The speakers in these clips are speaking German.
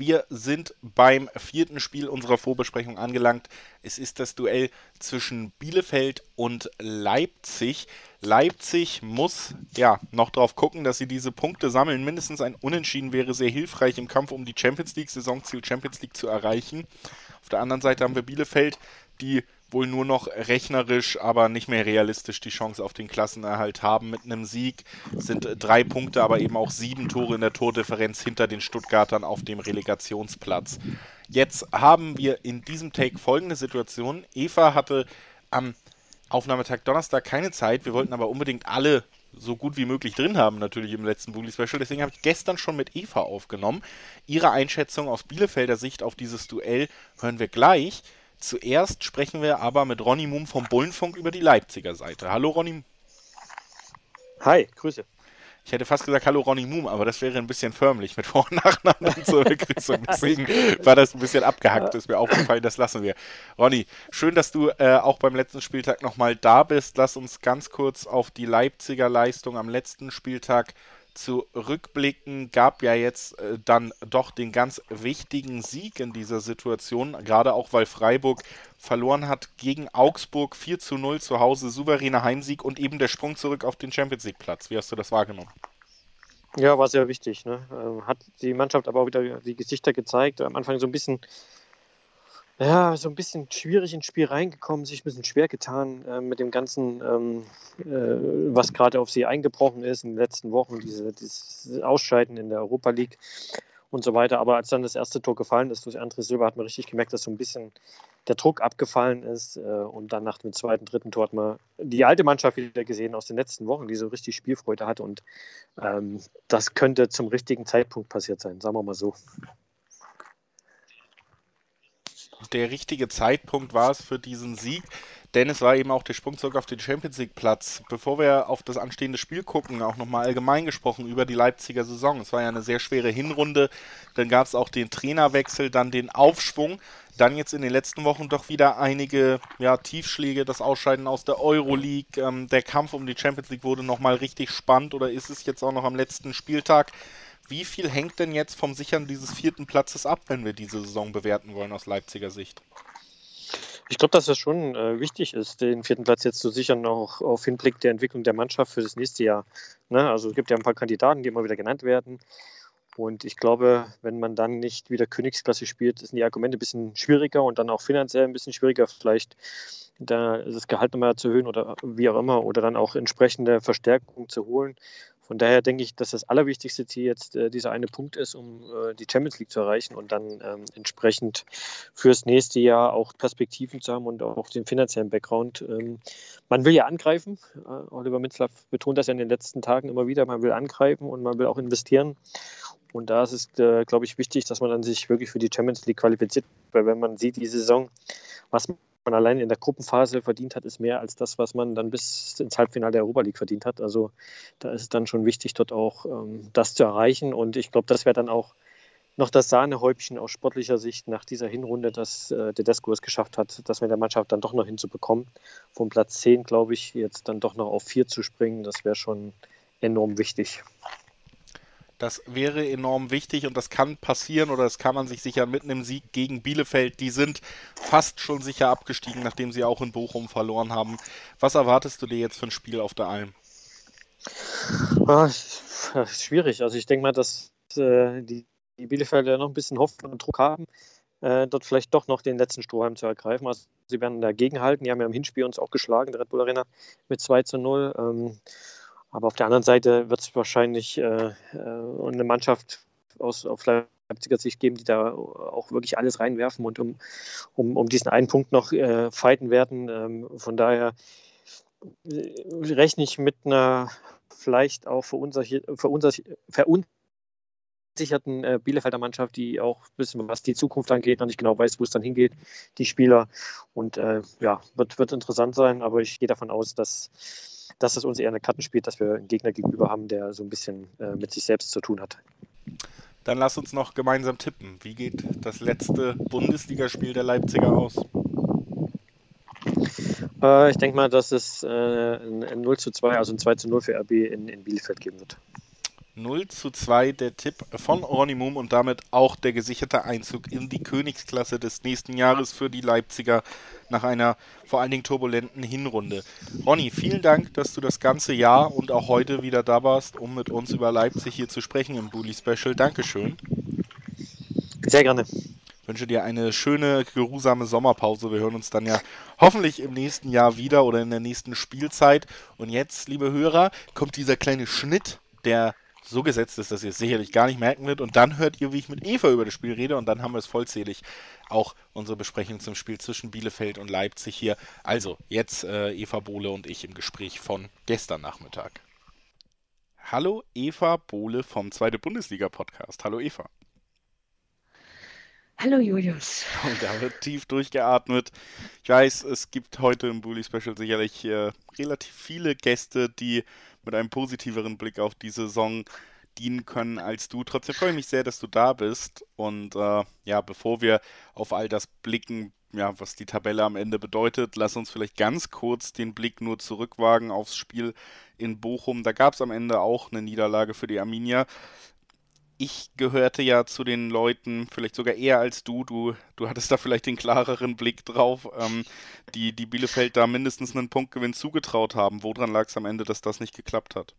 Wir sind beim vierten Spiel unserer Vorbesprechung angelangt. Es ist das Duell zwischen Bielefeld und Leipzig. Leipzig muss ja noch darauf gucken, dass sie diese Punkte sammeln. Mindestens ein Unentschieden wäre sehr hilfreich im Kampf um die Champions League, Saisonziel Champions League zu erreichen. Auf der anderen Seite haben wir Bielefeld, die wohl nur noch rechnerisch, aber nicht mehr realistisch die Chance auf den Klassenerhalt haben. Mit einem Sieg sind drei Punkte, aber eben auch sieben Tore in der Tordifferenz hinter den Stuttgartern auf dem Relegationsplatz. Jetzt haben wir in diesem Take folgende Situation. Eva hatte am Aufnahmetag Donnerstag keine Zeit. Wir wollten aber unbedingt alle so gut wie möglich drin haben, natürlich im letzten Bully Special. Deswegen habe ich gestern schon mit Eva aufgenommen. Ihre Einschätzung aus Bielefelder Sicht auf dieses Duell hören wir gleich. Zuerst sprechen wir aber mit Ronny Mum vom Bullenfunk über die Leipziger Seite. Hallo Ronny. Hi, Grüße. Ich hätte fast gesagt Hallo Ronny Moom, aber das wäre ein bisschen förmlich mit Vor- und Nachnamen zur Begrüßung. Deswegen war das ein bisschen abgehackt, ist mir aufgefallen, das lassen wir. Ronny, schön, dass du äh, auch beim letzten Spieltag nochmal da bist. Lass uns ganz kurz auf die Leipziger Leistung am letzten Spieltag zurückblicken, gab ja jetzt äh, dann doch den ganz wichtigen Sieg in dieser Situation, gerade auch weil Freiburg verloren hat gegen Augsburg 4 zu 0 zu Hause, souveräner Heimsieg und eben der Sprung zurück auf den Champions League Platz. Wie hast du das wahrgenommen? Ja, war sehr wichtig. Ne? Ähm, hat die Mannschaft aber auch wieder die Gesichter gezeigt. Am Anfang so ein bisschen ja, so ein bisschen schwierig ins Spiel reingekommen, sich ein bisschen schwer getan äh, mit dem Ganzen, ähm, äh, was gerade auf sie eingebrochen ist in den letzten Wochen, diese, dieses Ausscheiden in der Europa League und so weiter. Aber als dann das erste Tor gefallen ist durch André Silva, hat man richtig gemerkt, dass so ein bisschen der Druck abgefallen ist. Äh, und dann nach dem zweiten, dritten Tor hat man die alte Mannschaft wieder gesehen aus den letzten Wochen, die so richtig Spielfreude hatte. Und ähm, das könnte zum richtigen Zeitpunkt passiert sein, sagen wir mal so der richtige Zeitpunkt war es für diesen Sieg, denn es war eben auch der Sprung zurück auf den Champions League Platz. Bevor wir auf das anstehende Spiel gucken, auch nochmal allgemein gesprochen über die Leipziger Saison. Es war ja eine sehr schwere Hinrunde, dann gab es auch den Trainerwechsel, dann den Aufschwung, dann jetzt in den letzten Wochen doch wieder einige ja, Tiefschläge, das Ausscheiden aus der Euroleague, ähm, der Kampf um die Champions League wurde nochmal richtig spannend oder ist es jetzt auch noch am letzten Spieltag? Wie viel hängt denn jetzt vom Sichern dieses vierten Platzes ab, wenn wir diese Saison bewerten wollen aus Leipziger Sicht? Ich glaube, dass es schon äh, wichtig ist, den vierten Platz jetzt zu sichern, auch auf Hinblick der Entwicklung der Mannschaft für das nächste Jahr. Ne? Also es gibt ja ein paar Kandidaten, die immer wieder genannt werden. Und ich glaube, wenn man dann nicht wieder Königsklasse spielt, sind die Argumente ein bisschen schwieriger und dann auch finanziell ein bisschen schwieriger, vielleicht da das Gehalt nochmal zu erhöhen oder wie auch immer oder dann auch entsprechende Verstärkung zu holen. Von daher denke ich, dass das allerwichtigste Ziel jetzt äh, dieser eine Punkt ist, um äh, die Champions League zu erreichen und dann ähm, entsprechend fürs nächste Jahr auch Perspektiven zu haben und auch den finanziellen Background. Ähm, man will ja angreifen. Äh, Oliver Mitzlaff betont das ja in den letzten Tagen immer wieder. Man will angreifen und man will auch investieren. Und da ist es, äh, glaube ich, wichtig, dass man dann sich wirklich für die Champions League qualifiziert, weil wenn man sieht, die Saison, was man allein in der Gruppenphase verdient hat, ist mehr als das, was man dann bis ins Halbfinale der Europa League verdient hat. Also da ist es dann schon wichtig, dort auch ähm, das zu erreichen. Und ich glaube, das wäre dann auch noch das Sahnehäubchen aus sportlicher Sicht nach dieser Hinrunde, dass äh, Tedesco es geschafft hat, das mit der Mannschaft dann doch noch hinzubekommen. Vom Platz 10, glaube ich, jetzt dann doch noch auf 4 zu springen, das wäre schon enorm wichtig. Das wäre enorm wichtig und das kann passieren oder das kann man sich sicher mit einem Sieg gegen Bielefeld. Die sind fast schon sicher abgestiegen, nachdem sie auch in Bochum verloren haben. Was erwartest du dir jetzt für ein Spiel auf der Alm? Ah, schwierig. Also ich denke mal, dass äh, die, die Bielefelder noch ein bisschen Hoffnung und Druck haben, äh, dort vielleicht doch noch den letzten Strohhalm zu ergreifen. Also sie werden dagegen halten. Die haben ja im Hinspiel uns auch geschlagen, der Red Bull Arena mit 2 zu 0. Ähm, aber auf der anderen Seite wird es wahrscheinlich äh, äh, eine Mannschaft aus auf Leipziger Sicht geben, die da auch wirklich alles reinwerfen und um, um, um diesen einen Punkt noch äh, fighten werden. Ähm, von daher äh, rechne ich mit einer vielleicht auch verunsicherten äh, Bielefelder Mannschaft, die auch ein bisschen was die Zukunft angeht, noch nicht genau weiß, wo es dann hingeht, die Spieler. Und äh, ja, wird, wird interessant sein, aber ich gehe davon aus, dass dass es uns eher eine Karten spielt, dass wir einen Gegner gegenüber haben, der so ein bisschen äh, mit sich selbst zu tun hat. Dann lass uns noch gemeinsam tippen. Wie geht das letzte Bundesligaspiel der Leipziger aus? Äh, ich denke mal, dass es äh, ein, 0 zu 2, also ein 2 zu 0 für RB in, in Bielefeld geben wird. 0 zu 2 der Tipp von Ronny Moom und damit auch der gesicherte Einzug in die Königsklasse des nächsten Jahres für die Leipziger nach einer vor allen Dingen turbulenten Hinrunde. Ronny, vielen Dank, dass du das ganze Jahr und auch heute wieder da warst, um mit uns über Leipzig hier zu sprechen im Bully Special. Dankeschön. Sehr gerne. Ich wünsche dir eine schöne, geruhsame Sommerpause. Wir hören uns dann ja hoffentlich im nächsten Jahr wieder oder in der nächsten Spielzeit. Und jetzt, liebe Hörer, kommt dieser kleine Schnitt, der so gesetzt ist, dass ihr es sicherlich gar nicht merken wird. Und dann hört ihr, wie ich mit Eva über das Spiel rede. Und dann haben wir es vollzählig. Auch unsere Besprechung zum Spiel zwischen Bielefeld und Leipzig hier. Also, jetzt äh, Eva Bohle und ich im Gespräch von gestern Nachmittag. Hallo Eva Bohle vom Zweite Bundesliga Podcast. Hallo Eva. Hallo Julius. Und da wird tief durchgeatmet. Ich weiß, es gibt heute im Bully Special sicherlich äh, relativ viele Gäste, die mit einem positiveren Blick auf die Saison dienen können als du. Trotzdem freue ich mich sehr, dass du da bist. Und äh, ja, bevor wir auf all das blicken, ja, was die Tabelle am Ende bedeutet, lass uns vielleicht ganz kurz den Blick nur zurückwagen aufs Spiel in Bochum. Da gab es am Ende auch eine Niederlage für die Arminia ich gehörte ja zu den Leuten, vielleicht sogar eher als du, du, du hattest da vielleicht den klareren Blick drauf, ähm, die, die Bielefeld da mindestens einen Punktgewinn zugetraut haben. Woran lag es am Ende, dass das nicht geklappt hat?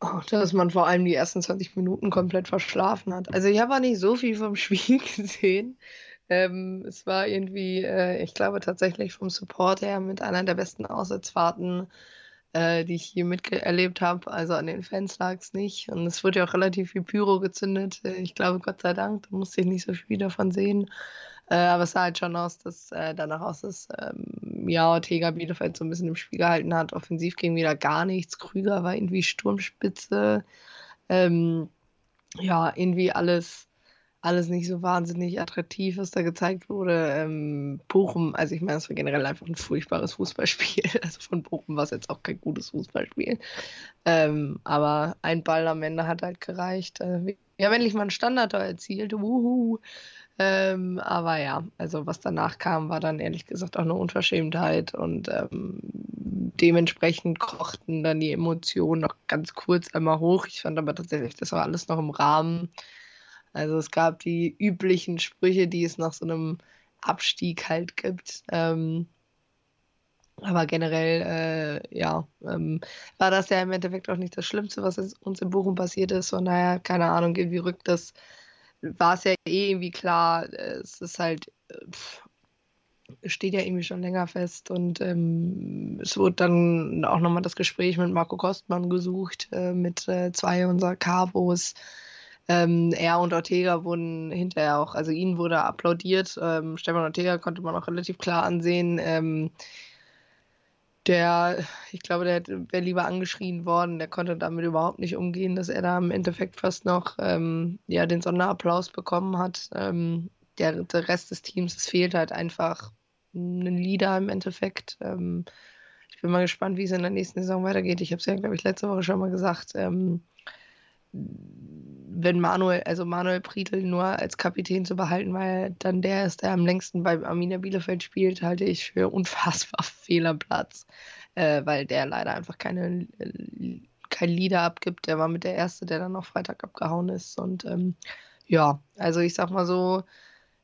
Oh, dass man vor allem die ersten 20 Minuten komplett verschlafen hat. Also ich habe auch nicht so viel vom Spiel gesehen. Ähm, es war irgendwie, äh, ich glaube tatsächlich vom Support her mit einer der besten Auswärtsfahrten äh, die ich hier miterlebt habe. Also an den Fans lag es nicht. Und es wurde ja auch relativ viel Pyro gezündet. Äh, ich glaube, Gott sei Dank, da musste ich nicht so viel davon sehen. Äh, aber es sah halt schon aus, dass äh, danach aus, dass ähm, ja, Ortega Bielefeld so ein bisschen im Spiel gehalten hat. Offensiv ging wieder gar nichts. Krüger war irgendwie Sturmspitze. Ähm, ja, irgendwie alles alles nicht so wahnsinnig attraktiv, was da gezeigt wurde. Ähm, Bochum, also ich meine, es war generell einfach ein furchtbares Fußballspiel. Also von Bochum war es jetzt auch kein gutes Fußballspiel. Ähm, aber ein Ball am Ende hat halt gereicht. Äh, wir haben endlich mal einen Standard erzielt. Wuhu. Ähm, aber ja, also was danach kam, war dann ehrlich gesagt auch eine Unverschämtheit und ähm, dementsprechend kochten dann die Emotionen noch ganz kurz einmal hoch. Ich fand aber tatsächlich, das war alles noch im Rahmen. Also es gab die üblichen Sprüche, die es nach so einem Abstieg halt gibt. Ähm, aber generell, äh, ja, ähm, war das ja im Endeffekt auch nicht das Schlimmste, was uns in Bochum passiert ist. Von daher, keine Ahnung, wie rückt das, war es ja eh irgendwie klar. Es ist halt, pff, steht ja irgendwie schon länger fest und ähm, es wurde dann auch nochmal das Gespräch mit Marco Kostmann gesucht, äh, mit äh, zwei unserer Cabos. Ähm, er und Ortega wurden hinterher auch, also ihnen wurde applaudiert. Ähm, Stefan Ortega konnte man auch relativ klar ansehen. Ähm, der, ich glaube, der wäre lieber angeschrien worden, der konnte damit überhaupt nicht umgehen, dass er da im Endeffekt fast noch ähm, ja, den Sonderapplaus bekommen hat. Ähm, der, der Rest des Teams, es fehlt halt einfach ein Leader im Endeffekt. Ähm, ich bin mal gespannt, wie es in der nächsten Saison weitergeht. Ich habe es ja, glaube ich, letzte Woche schon mal gesagt. Wenn Manuel, also Manuel Prietl nur als Kapitän zu behalten, weil dann der ist, der am längsten bei Arminia Bielefeld spielt, halte ich für unfassbar Fehlerplatz, äh, weil der leider einfach keine, kein Leader abgibt. Der war mit der Erste, der dann noch Freitag abgehauen ist. Und ähm, ja, also ich sag mal so,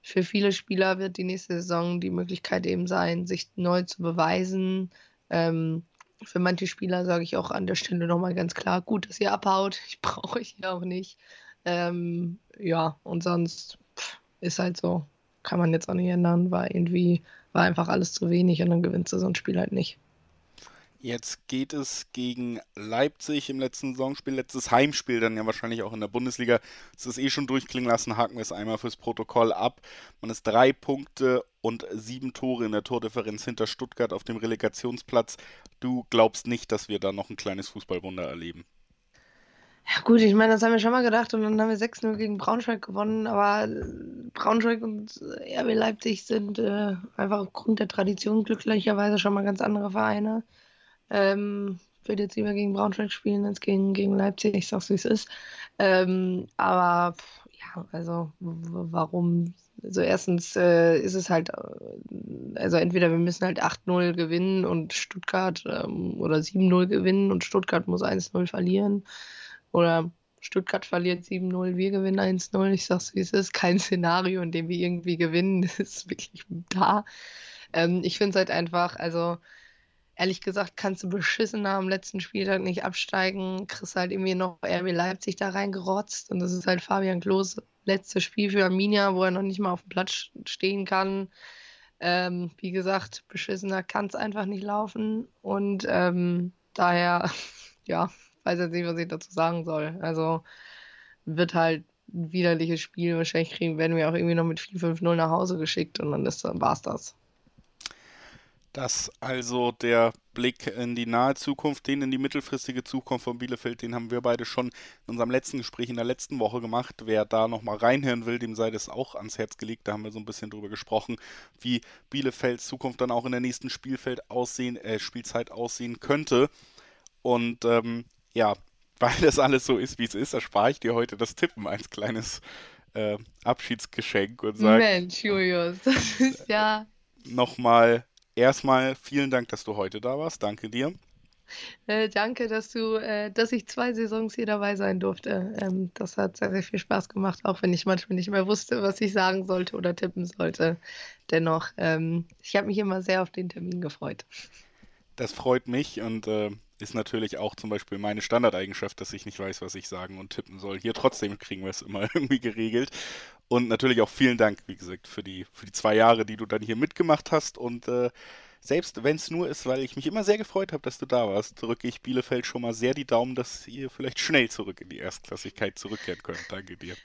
für viele Spieler wird die nächste Saison die Möglichkeit eben sein, sich neu zu beweisen. Ähm, für manche Spieler sage ich auch an der Stelle nochmal ganz klar, gut, dass ihr abhaut. Ich brauche euch ja auch nicht. Ähm, ja, und sonst pff, ist halt so. Kann man jetzt auch nicht ändern, weil irgendwie war einfach alles zu wenig und dann gewinnst du so ein Spiel halt nicht. Jetzt geht es gegen Leipzig im letzten Saisonspiel, letztes Heimspiel, dann ja wahrscheinlich auch in der Bundesliga. Es ist eh schon durchklingen lassen, haken wir es einmal fürs Protokoll ab. Man ist drei Punkte und sieben Tore in der Tordifferenz hinter Stuttgart auf dem Relegationsplatz. Du glaubst nicht, dass wir da noch ein kleines Fußballwunder erleben? Ja gut, ich meine, das haben wir schon mal gedacht und dann haben wir 6-0 gegen Braunschweig gewonnen, aber Braunschweig und RB Leipzig sind äh, einfach aufgrund der Tradition glücklicherweise schon mal ganz andere Vereine. Ähm, würde jetzt lieber gegen Braunschweig spielen als gegen, gegen Leipzig, ich sag's wie es ist. Ähm, aber ja, also warum? Also erstens äh, ist es halt, äh, also entweder wir müssen halt 8-0 gewinnen und Stuttgart ähm, oder 7-0 gewinnen und Stuttgart muss 1-0 verlieren. Oder Stuttgart verliert 7-0, wir gewinnen 1-0. Ich sag's wie es ist, kein Szenario, in dem wir irgendwie gewinnen. Das ist wirklich da. Ähm, ich finde es halt einfach, also ehrlich gesagt, kannst du beschissen am letzten Spieltag nicht absteigen. Kriegst halt irgendwie noch RB Leipzig da reingerotzt. Und das ist halt Fabian Klos letztes Spiel für Arminia, wo er noch nicht mal auf dem Platz stehen kann. Ähm, wie gesagt, beschissener kann es einfach nicht laufen. Und ähm, daher, ja, weiß jetzt nicht, was ich dazu sagen soll. Also wird halt ein widerliches Spiel. Wahrscheinlich kriegen, werden wir auch irgendwie noch mit 4-5-0 nach Hause geschickt und dann war es das. Das also der Blick in die nahe Zukunft, den in die mittelfristige Zukunft von Bielefeld, den haben wir beide schon in unserem letzten Gespräch in der letzten Woche gemacht. Wer da nochmal reinhören will, dem sei das auch ans Herz gelegt. Da haben wir so ein bisschen drüber gesprochen, wie Bielefelds Zukunft dann auch in der nächsten Spielfeld aussehen, äh, Spielzeit aussehen könnte. Und ähm, ja, weil das alles so ist, wie es ist, erspare ich dir heute das Tippen als kleines äh, Abschiedsgeschenk und sage. Mensch, Julius, das ist ja. Nochmal erstmal vielen Dank, dass du heute da warst. Danke dir. Äh, danke, dass du, äh, dass ich zwei Saisons hier dabei sein durfte. Ähm, das hat sehr, sehr viel Spaß gemacht, auch wenn ich manchmal nicht mehr wusste, was ich sagen sollte oder tippen sollte. Dennoch, ähm, ich habe mich immer sehr auf den Termin gefreut. Das freut mich und äh, ist natürlich auch zum Beispiel meine Standardeigenschaft, dass ich nicht weiß, was ich sagen und tippen soll. Hier trotzdem kriegen wir es immer irgendwie geregelt. Und natürlich auch vielen Dank, wie gesagt, für die, für die zwei Jahre, die du dann hier mitgemacht hast. Und äh, selbst wenn es nur ist, weil ich mich immer sehr gefreut habe, dass du da warst, drücke ich Bielefeld schon mal sehr die Daumen, dass ihr vielleicht schnell zurück in die Erstklassigkeit zurückkehren könnt. Danke dir.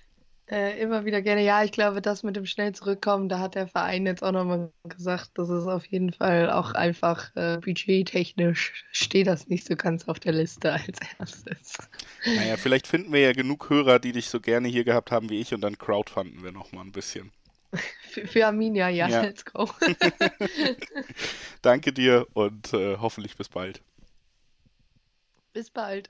Äh, immer wieder gerne. Ja, ich glaube, das mit dem schnell zurückkommen, da hat der Verein jetzt auch nochmal gesagt, das ist auf jeden Fall auch einfach äh, budgettechnisch steht das nicht so ganz auf der Liste als erstes. Naja, vielleicht finden wir ja genug Hörer, die dich so gerne hier gehabt haben wie ich und dann crowdfunden wir nochmal ein bisschen. Für, für Arminia, ja, ja, let's go. Danke dir und äh, hoffentlich bis bald. Bis bald.